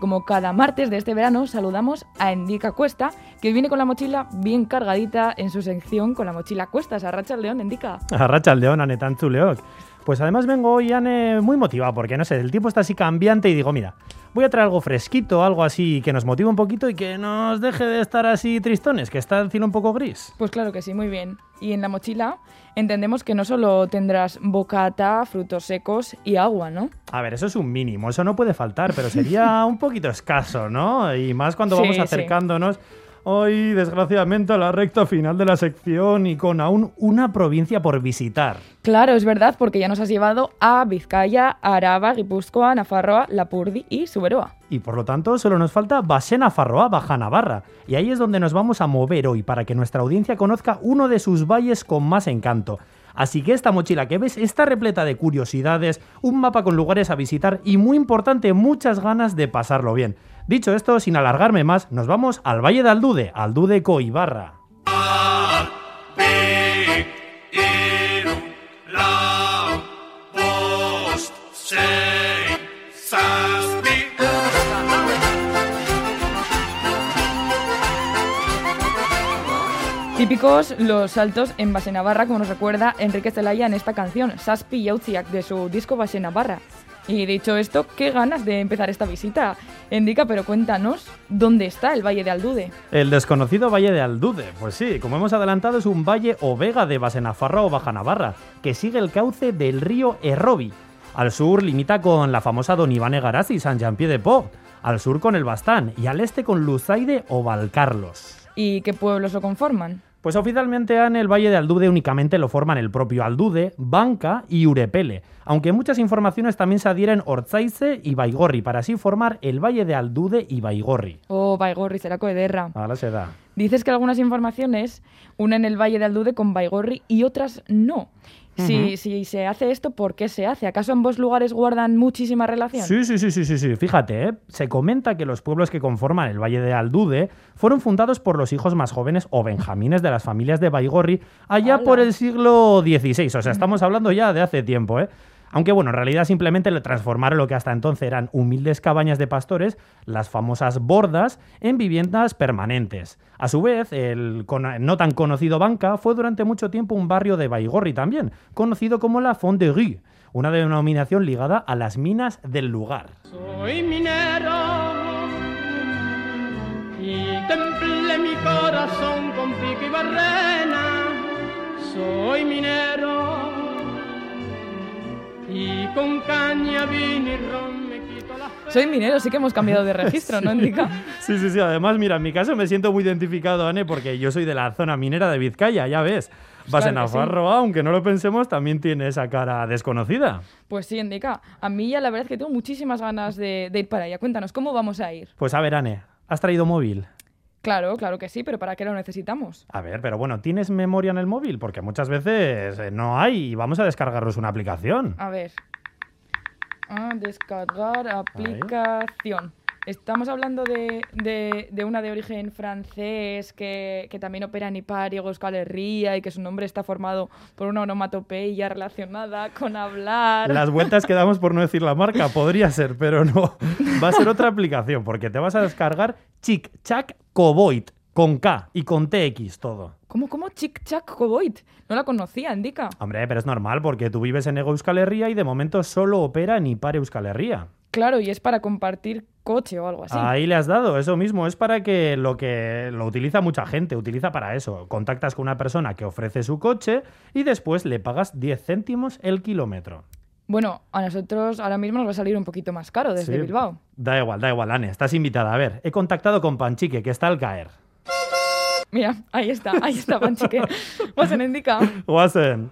como cada martes de este verano, saludamos a Endica Cuesta, que viene con la mochila bien cargadita en su sección con la mochila Cuestas. Arracha el león, Endica. Arracha el león, Anetantzu León. Pues además vengo hoy, Ane, muy motivado, porque no sé, el tiempo está así cambiante y digo, mira, voy a traer algo fresquito, algo así que nos motive un poquito y que nos deje de estar así tristones, que está el cielo un poco gris. Pues claro que sí, muy bien. Y en la mochila entendemos que no solo tendrás bocata, frutos secos y agua, ¿no? A ver, eso es un mínimo, eso no puede faltar, pero sería un poquito escaso, ¿no? Y más cuando Sí, vamos sí. Hoy, desgraciadamente, a la recta final de la sección y con aún una provincia por visitar. Claro, es verdad, porque ya nos has llevado a Vizcaya, Araba, Guipúzcoa, Nafarroa, Lapurdi y Suberoa. Y por lo tanto, solo nos falta Basena Farroa, Baja Navarra. Y ahí es donde nos vamos a mover hoy para que nuestra audiencia conozca uno de sus valles con más encanto. Así que esta mochila que ves está repleta de curiosidades, un mapa con lugares a visitar y muy importante, muchas ganas de pasarlo bien. Dicho esto, sin alargarme más, nos vamos al Valle de Aldude, Aldude Coibarra. Típicos los saltos en Base Navarra, como nos recuerda Enrique Celaya en esta canción, Saspi Yautziak, de su disco Base Navarra. Y dicho esto, qué ganas de empezar esta visita. Indica, pero cuéntanos, ¿dónde está el Valle de Aldude? El desconocido Valle de Aldude. Pues sí, como hemos adelantado, es un valle o vega de Basenafarra o Baja Navarra, que sigue el cauce del río Errobi. Al sur limita con la famosa Don Iván y San Jean-Pied de Port. Al sur con el Bastán y al este con Luzaide o Valcarlos. ¿Y qué pueblos lo conforman? Pues oficialmente en el Valle de Aldude únicamente lo forman el propio Aldude, Banca y Urepele, aunque muchas informaciones también se adhieren Orzaize y Baigorri para así formar el Valle de Aldude y Baigorri. Oh, Baigorri, Seraco de Derra. Ahora se da. Dices que algunas informaciones unen el Valle de Aldude con Baigorri y otras no. Si, si se hace esto, ¿por qué se hace? ¿Acaso ambos lugares guardan muchísima relación? Sí, sí, sí, sí, sí, sí. Fíjate, ¿eh? se comenta que los pueblos que conforman el Valle de Aldude fueron fundados por los hijos más jóvenes o benjamines de las familias de Baigorri allá por el siglo XVI. O sea, estamos hablando ya de hace tiempo, ¿eh? Aunque bueno, en realidad simplemente le transformaron lo que hasta entonces eran humildes cabañas de pastores, las famosas bordas, en viviendas permanentes. A su vez, el no tan conocido Banca fue durante mucho tiempo un barrio de Baigorri también, conocido como la Font de una denominación ligada a las minas del lugar. Soy minero y templé mi corazón con pico y barrena. Soy minero y con caña, vino y ron me quito las Soy minero, sí que hemos cambiado de registro, ¿no, Indica? Sí, sí, sí. Además, mira, en mi caso me siento muy identificado, Ane, porque yo soy de la zona minera de Vizcaya, ya ves. Vas en que sí. Navarro, aunque no lo pensemos, también tiene esa cara desconocida. Pues sí, Indica. A mí ya la verdad es que tengo muchísimas ganas de, de ir para allá. Cuéntanos, ¿cómo vamos a ir? Pues a ver, Ane, ¿has traído móvil? Claro, claro que sí, pero ¿para qué lo necesitamos? A ver, pero bueno, ¿tienes memoria en el móvil? Porque muchas veces eh, no hay y vamos a descargarnos una aplicación. A ver. Ah, descargar aplicación. Estamos hablando de, de- de una de origen francés que, que también opera en Ipar y Euskal Herria y que su nombre está formado por una onomatopeya relacionada con hablar. Las vueltas que damos por no decir la marca, podría ser, pero no. Va a ser otra aplicación, porque te vas a descargar Chic Chac Coboit, con K y con TX todo. ¿Cómo, cómo? Chic Chac Coboit. No la conocía, indica. Hombre, pero es normal, porque tú vives en Ego Euskal Herria y de momento solo opera en Ipar Euskal Herria. Claro, y es para compartir coche o algo así. Ahí le has dado, eso mismo, es para que lo que lo utiliza mucha gente, utiliza para eso. Contactas con una persona que ofrece su coche y después le pagas 10 céntimos el kilómetro. Bueno, a nosotros ahora mismo nos va a salir un poquito más caro desde Sí. Bilbao. Da igual, da igual, Ane, estás invitada. A ver, he contactado con Panchique, que está al caer. Mira, ahí está, ahí está, Panchique. Pues en indica. Guasen.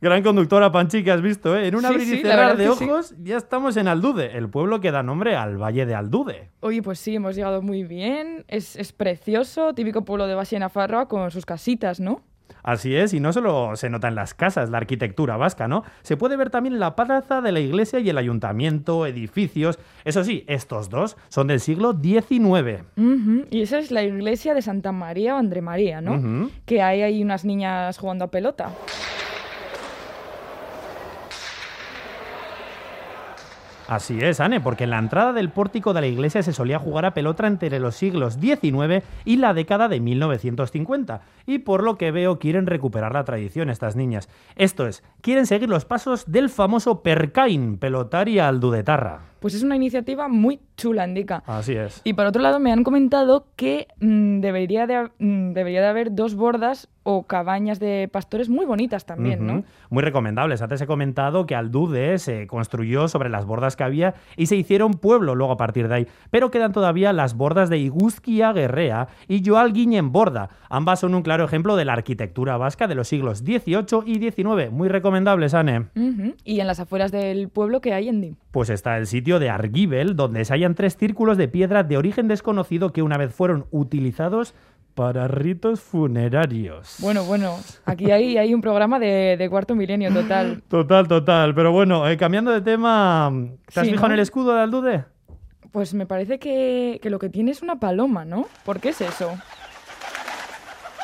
Gran conductora Panchi que has visto, ¿eh? En un Sí, abrir y cerrar de sí. ojos ya estamos en Aldude, el pueblo que da nombre al Valle de Aldude. Oye, pues sí, hemos llegado muy bien. Es, es precioso, típico pueblo de Basia Nafarroa con sus casitas, ¿no? Así es, y no solo se nota en las casas la arquitectura vasca, ¿no? Se puede ver también la plaza de la iglesia y el ayuntamiento, edificios. Eso sí, estos dos son del siglo XIX. Y esa es la iglesia de Santa María o André María, ¿no? Que hay ahí unas niñas jugando a pelota. Así es, Anne, porque en la entrada del pórtico de la iglesia se solía jugar a pelota entre los siglos XIX y la década de 1950. Y por lo que veo quieren recuperar la tradición estas niñas. Esto es, quieren seguir los pasos del famoso Percain, pelotaria aldudetarra. Pues es una iniciativa muy chula, indica. Así es. Y por otro lado me han comentado que mm, debería, de, mm, debería de haber dos bordas o cabañas de pastores muy bonitas también, ¿no? Muy recomendables. Antes he comentado que Aldude se construyó sobre las bordas que había y se hicieron pueblo luego a partir de ahí. Pero quedan todavía las bordas de Iguzquia Guerrea y Joal Guiñen Borda. Ambas son un claro ejemplo de la arquitectura vasca de los siglos XVIII y XIX. Muy recomendables, Anne. Y en las afueras del pueblo que hay en Di. Pues está el sitio de Argibel, donde se tres círculos de piedra de origen desconocido que una vez fueron utilizados para ritos funerarios. Bueno, bueno, aquí hay, hay un programa de, de cuarto milenio total. Total, total. Pero bueno, eh, cambiando de tema, ¿te has Sí, fijado ¿no? en el escudo de Aldude? Pues me parece que, que lo que tiene es una paloma, ¿no? ¿Por qué es eso?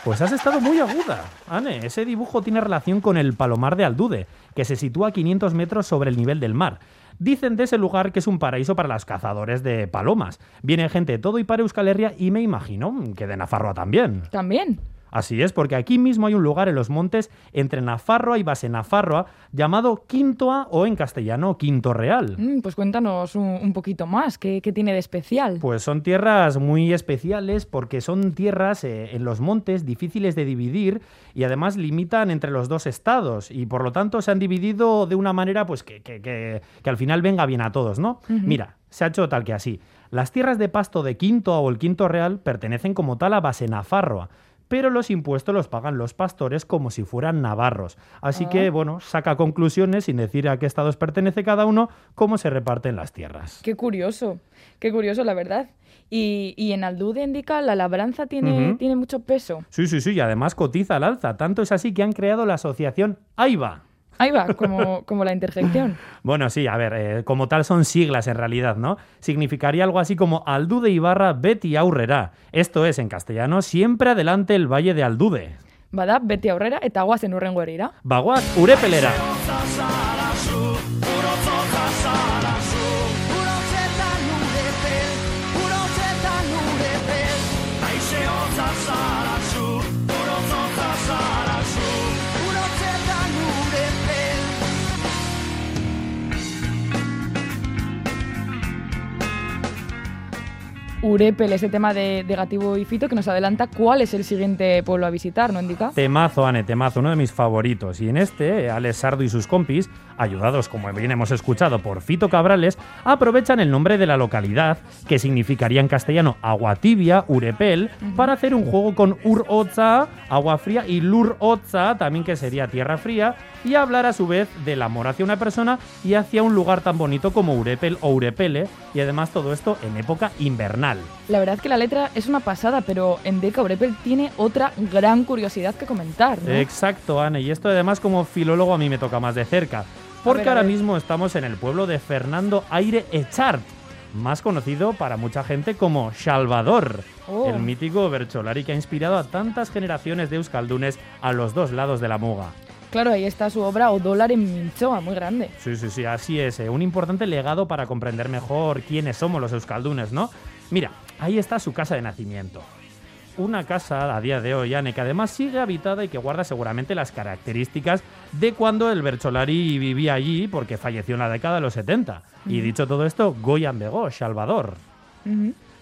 Pues has estado muy aguda, Anne. Ese dibujo tiene relación con el Palomar de Aldude, que se sitúa a 500 metros sobre el nivel del mar. Dicen de ese lugar que es un paraíso para los cazadores de palomas. Viene gente de todo y para Euskal Herria y me imagino que de Nafarroa también. También. Así es, porque aquí mismo hay un lugar en los montes entre Nafarroa y Base Nafarroa llamado Quintoa o en castellano Quinto Real. Mm, pues cuéntanos un, un poquito más, ¿qué, qué tiene de especial? Pues son tierras muy especiales porque son tierras eh, en los montes difíciles de dividir y además limitan entre los dos estados y por lo tanto se han dividido de una manera pues que, que- que- que al final venga bien a todos, ¿no? Mira, se ha hecho tal que así. Las tierras de pasto de Quinto o el Quinto Real pertenecen como tal a Basenafarroa. Pero los impuestos los pagan los pastores como si fueran navarros. Así Ah. que, bueno, saca conclusiones sin decir a qué estados pertenece cada uno, cómo se reparten las tierras. Qué curioso, qué curioso, la verdad. Y, y en Aldude indica la labranza tiene, tiene mucho peso. Sí, sí, sí, y además cotiza al alza. Tanto es así que han creado la asociación AIBA. Ahí va, como, como la interjección. Bueno, sí, a ver, eh, como tal son siglas en realidad, ¿no? Significaría algo así como Aldude Ibarra Beti Aurrera. Esto es, en castellano, siempre adelante el Valle de Aldude. Bada, beti aurrera eta guazen urrengo herrira. Bagoaz, urepelera. Urepel, ese tema de, de Gativo y Fito que nos adelanta cuál es el siguiente pueblo a visitar, ¿no indica? Temazo, Ane, temazo, uno de mis favoritos. Y en este, Alex Sardo y sus compis, ayudados, como bien hemos escuchado, por Fito Cabrales, aprovechan el nombre de la localidad, que significaría en castellano agua tibia, Urepel, para hacer un juego con Urotza, agua fría, y Lurotza, también que sería tierra fría, y hablar a su vez del amor hacia una persona y hacia un lugar tan bonito como Urepel o Urepele, y además todo esto en época invernal. La verdad que la letra es una pasada, pero en Deca Urepel tiene otra gran curiosidad que comentar, ¿no? Exacto, Anne. Y esto además como filólogo a mí me toca más de cerca. Porque ver, ahora mismo estamos en el pueblo de Fernando Aire Echart, más conocido para mucha gente como Salvador, Oh. el mítico Bercholari que ha inspirado a tantas generaciones de euskaldunes a los dos lados de la muga. Claro, ahí está su obra O dólar en Minchoa, muy grande. Sí, sí, sí, así es. eh, Un importante legado para comprender mejor quiénes somos los euskaldunes, ¿no? Mira, ahí está su casa de nacimiento. Una casa a día de hoy, Anne, que además sigue habitada y que guarda seguramente las características de cuando el Bercholari vivía allí porque falleció en la década de los 70. Y dicho todo esto, Goyan Begó, Salvador.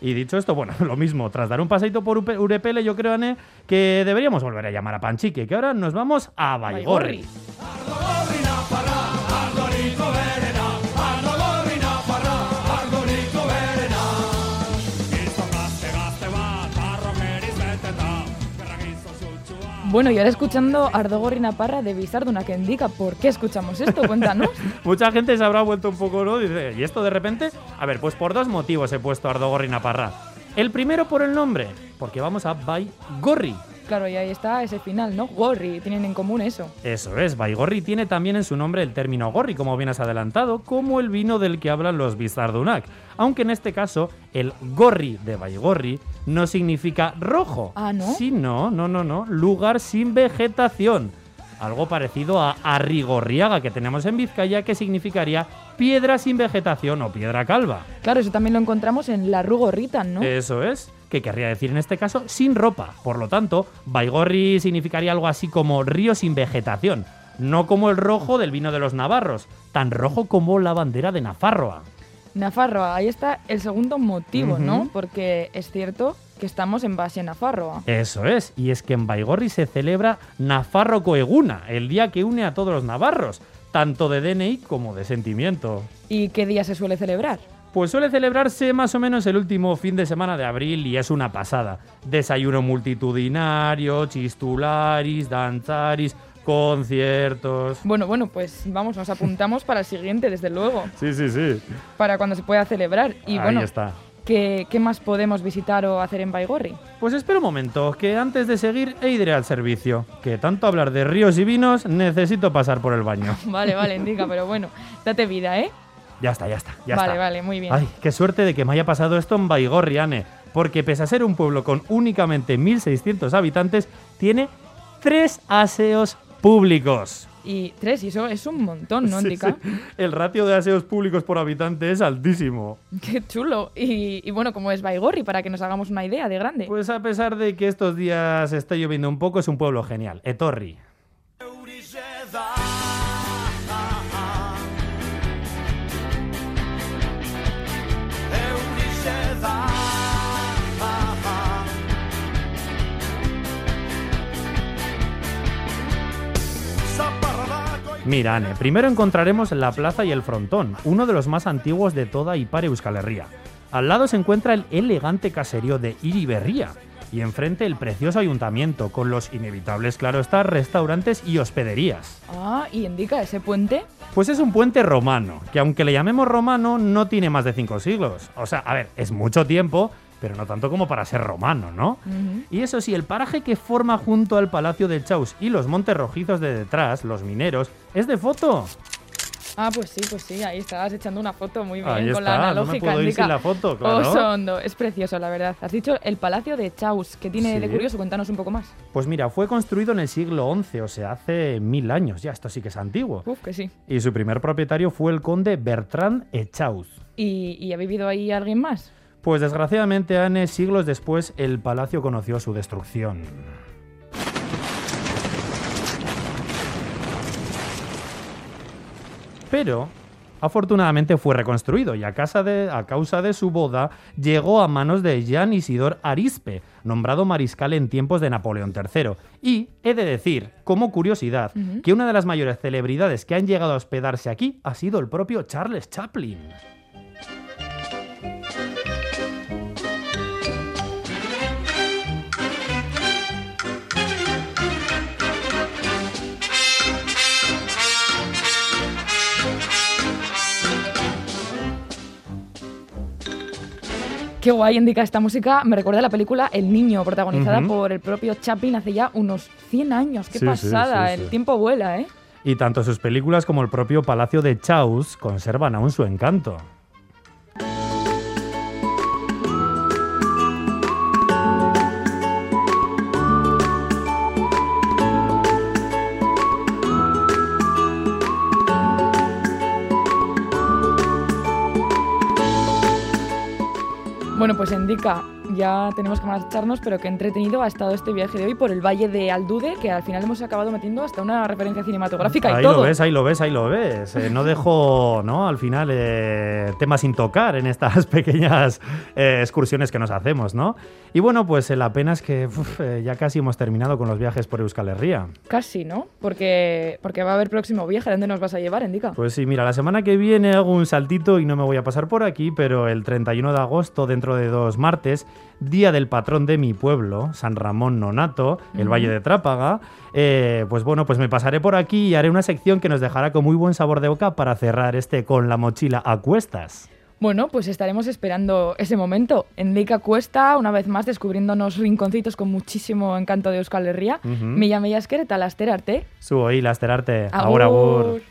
Y dicho esto, bueno, lo mismo, tras dar un paseito por Urepele, yo creo, Anne, que deberíamos volver a llamar a Panchique, que ahora nos vamos a. Baigorri. Bueno, y ahora escuchando Ardogorri Naparra de Bizarduna que indica por qué escuchamos esto, cuéntanos. Mucha gente se habrá vuelto un poco, ¿no? Dice, ¿y esto de repente? A ver, pues por dos motivos he puesto Ardogorri Naparra. El primero por el nombre, porque vamos a Baigorri. Claro, y ahí está ese final, ¿no? Gorri, tienen en común eso. Eso es, Baigorri tiene también en su nombre el término gorri, como bien has adelantado, como el vino del que hablan los Bizardunak. Aunque en este caso, el gorri de Baigorri no significa rojo. Ah, ¿no? Sí, no, no, no, no. Lugar sin vegetación. algo parecido a Arrigorriaga que tenemos en Vizcaya, que significaría piedra sin vegetación o piedra calva. Claro, eso también lo encontramos en la Rugorritan, ¿no? Eso es, que querría decir en este caso sin ropa. Por lo tanto, Baigorri significaría algo así como río sin vegetación, no como el rojo del vino de los navarros, tan rojo como la bandera de Nafarroa. Nafarroa, ahí está el segundo motivo. ¿no? Porque es cierto que estamos en base a Nafarroa. Eso es, y es que en Baigorri se celebra Nafarro Coeguna, el día que une a todos los navarros, tanto de DNI como de sentimiento. ¿Y qué día se suele celebrar? Pues suele celebrarse más o menos el último fin de semana de abril y es una pasada. Desayuno multitudinario, chistularis, danzaris, conciertos. Bueno, bueno, pues vamos, nos apuntamos para el siguiente, desde luego, Sí, sí, sí. para cuando se pueda celebrar. Y Ahí bueno, está. ¿qué, qué más podemos visitar o hacer en Baigorri? Pues espera un momento, que antes de seguir e iré al servicio. Que tanto hablar de ríos y vinos, necesito pasar por el baño. Vale, vale, indica, pero bueno, date vida, ¿eh? Ya está, ya está, ya vale, está. vale, muy bien. Ay, qué suerte de que me haya pasado esto en Baigorri, Ane, porque pese a ser un pueblo con únicamente 1.600 habitantes, tiene tres aseos públicos. Y tres, y eso es un montón, ¿no, Sí, sí. El ratio de aseos públicos por habitante es altísimo. Qué chulo. Y, y bueno, como es Baigorri, para que nos hagamos una idea de grande. Pues a pesar de que estos días está lloviendo un poco, es un pueblo genial. Etorri. Mira, Ane, primero encontraremos la plaza y el frontón, uno de los más antiguos de toda Ipar Euskal Herria. Al lado se encuentra el elegante caserío de Iriberría y enfrente el precioso ayuntamiento con los inevitables, claro está, restaurantes y hospederías. Ah, y indica ese puente. Pues es un puente romano, que aunque le llamemos romano, no tiene más de cinco siglos. O sea, a ver, es mucho tiempo, pero no tanto como para ser romano, ¿no? Y eso sí, el paraje que forma junto al Palacio de Chaus y los montes rojizos de detrás, los mineros, es de foto. Ah, pues sí, pues sí, ahí estabas echando una foto muy bien Ahí con está, la no me analógica. puedo ir sin la foto, claro. Oso hondo, es precioso, la verdad. Has dicho el Palacio de Chaus, que tiene de curioso, cuéntanos un poco más. Pues mira, fue construido en el siglo XI, o sea, hace mil años, ya esto sí que es antiguo. Uf, que sí. Y su primer propietario fue el conde Bertrand Echauz. ¿Y, y ha vivido ahí alguien más? Pues desgraciadamente, Anne, siglos después, el palacio conoció su destrucción. Pero, afortunadamente fue reconstruido y a, casa de- a causa de su boda llegó a manos de Jean Isidor Arispe, nombrado mariscal en tiempos de Napoleón III. Y he de decir, como curiosidad, que una de las mayores celebridades que han llegado a hospedarse aquí ha sido el propio Charles Chaplin. Qué guay indica esta música. Me recuerda a la película El Niño, protagonizada por el propio Chaplin hace ya unos 100 años. Qué sí, pasada, sí, sí. el tiempo vuela, ¿eh? Y tanto sus películas como el propio Palacio de Chaus conservan aún su encanto. Bueno, pues indica, ya tenemos que marcharnos, pero qué entretenido ha estado este viaje de hoy por el Valle de Aldude, que al final hemos acabado metiendo hasta una referencia cinematográfica Ahí y todo. lo ves, ahí lo ves, ahí lo ves. Eh, no dejo, ¿no? Al final, eh, temas sin tocar en estas pequeñas eh, excursiones que nos hacemos, ¿no? Y bueno, pues eh, la pena es que uf, ya casi hemos terminado con los viajes por Euskal Herria. Casi, ¿no? Porque, porque va a haber próximo viaje. ¿A dónde nos vas a llevar, indica? Pues sí, mira, la semana que viene hago un saltito y no me voy a pasar por aquí, pero el 31 de agosto, dentro de dos martes, día del patrón de mi pueblo, San Ramón Nonato, el. Valle de Trápaga, eh, pues bueno, pues me pasaré por aquí y haré una sección que nos dejará con muy buen sabor de boca para cerrar este con la mochila a cuestas. Bueno, pues estaremos esperando ese momento. Endica Cuesta, una vez más, descubriéndonos rinconcitos con muchísimo encanto de Euskal Herria. Ujú. Mila mila esker eta laster arte. Zu, oí, lasterarte. Agur, agur.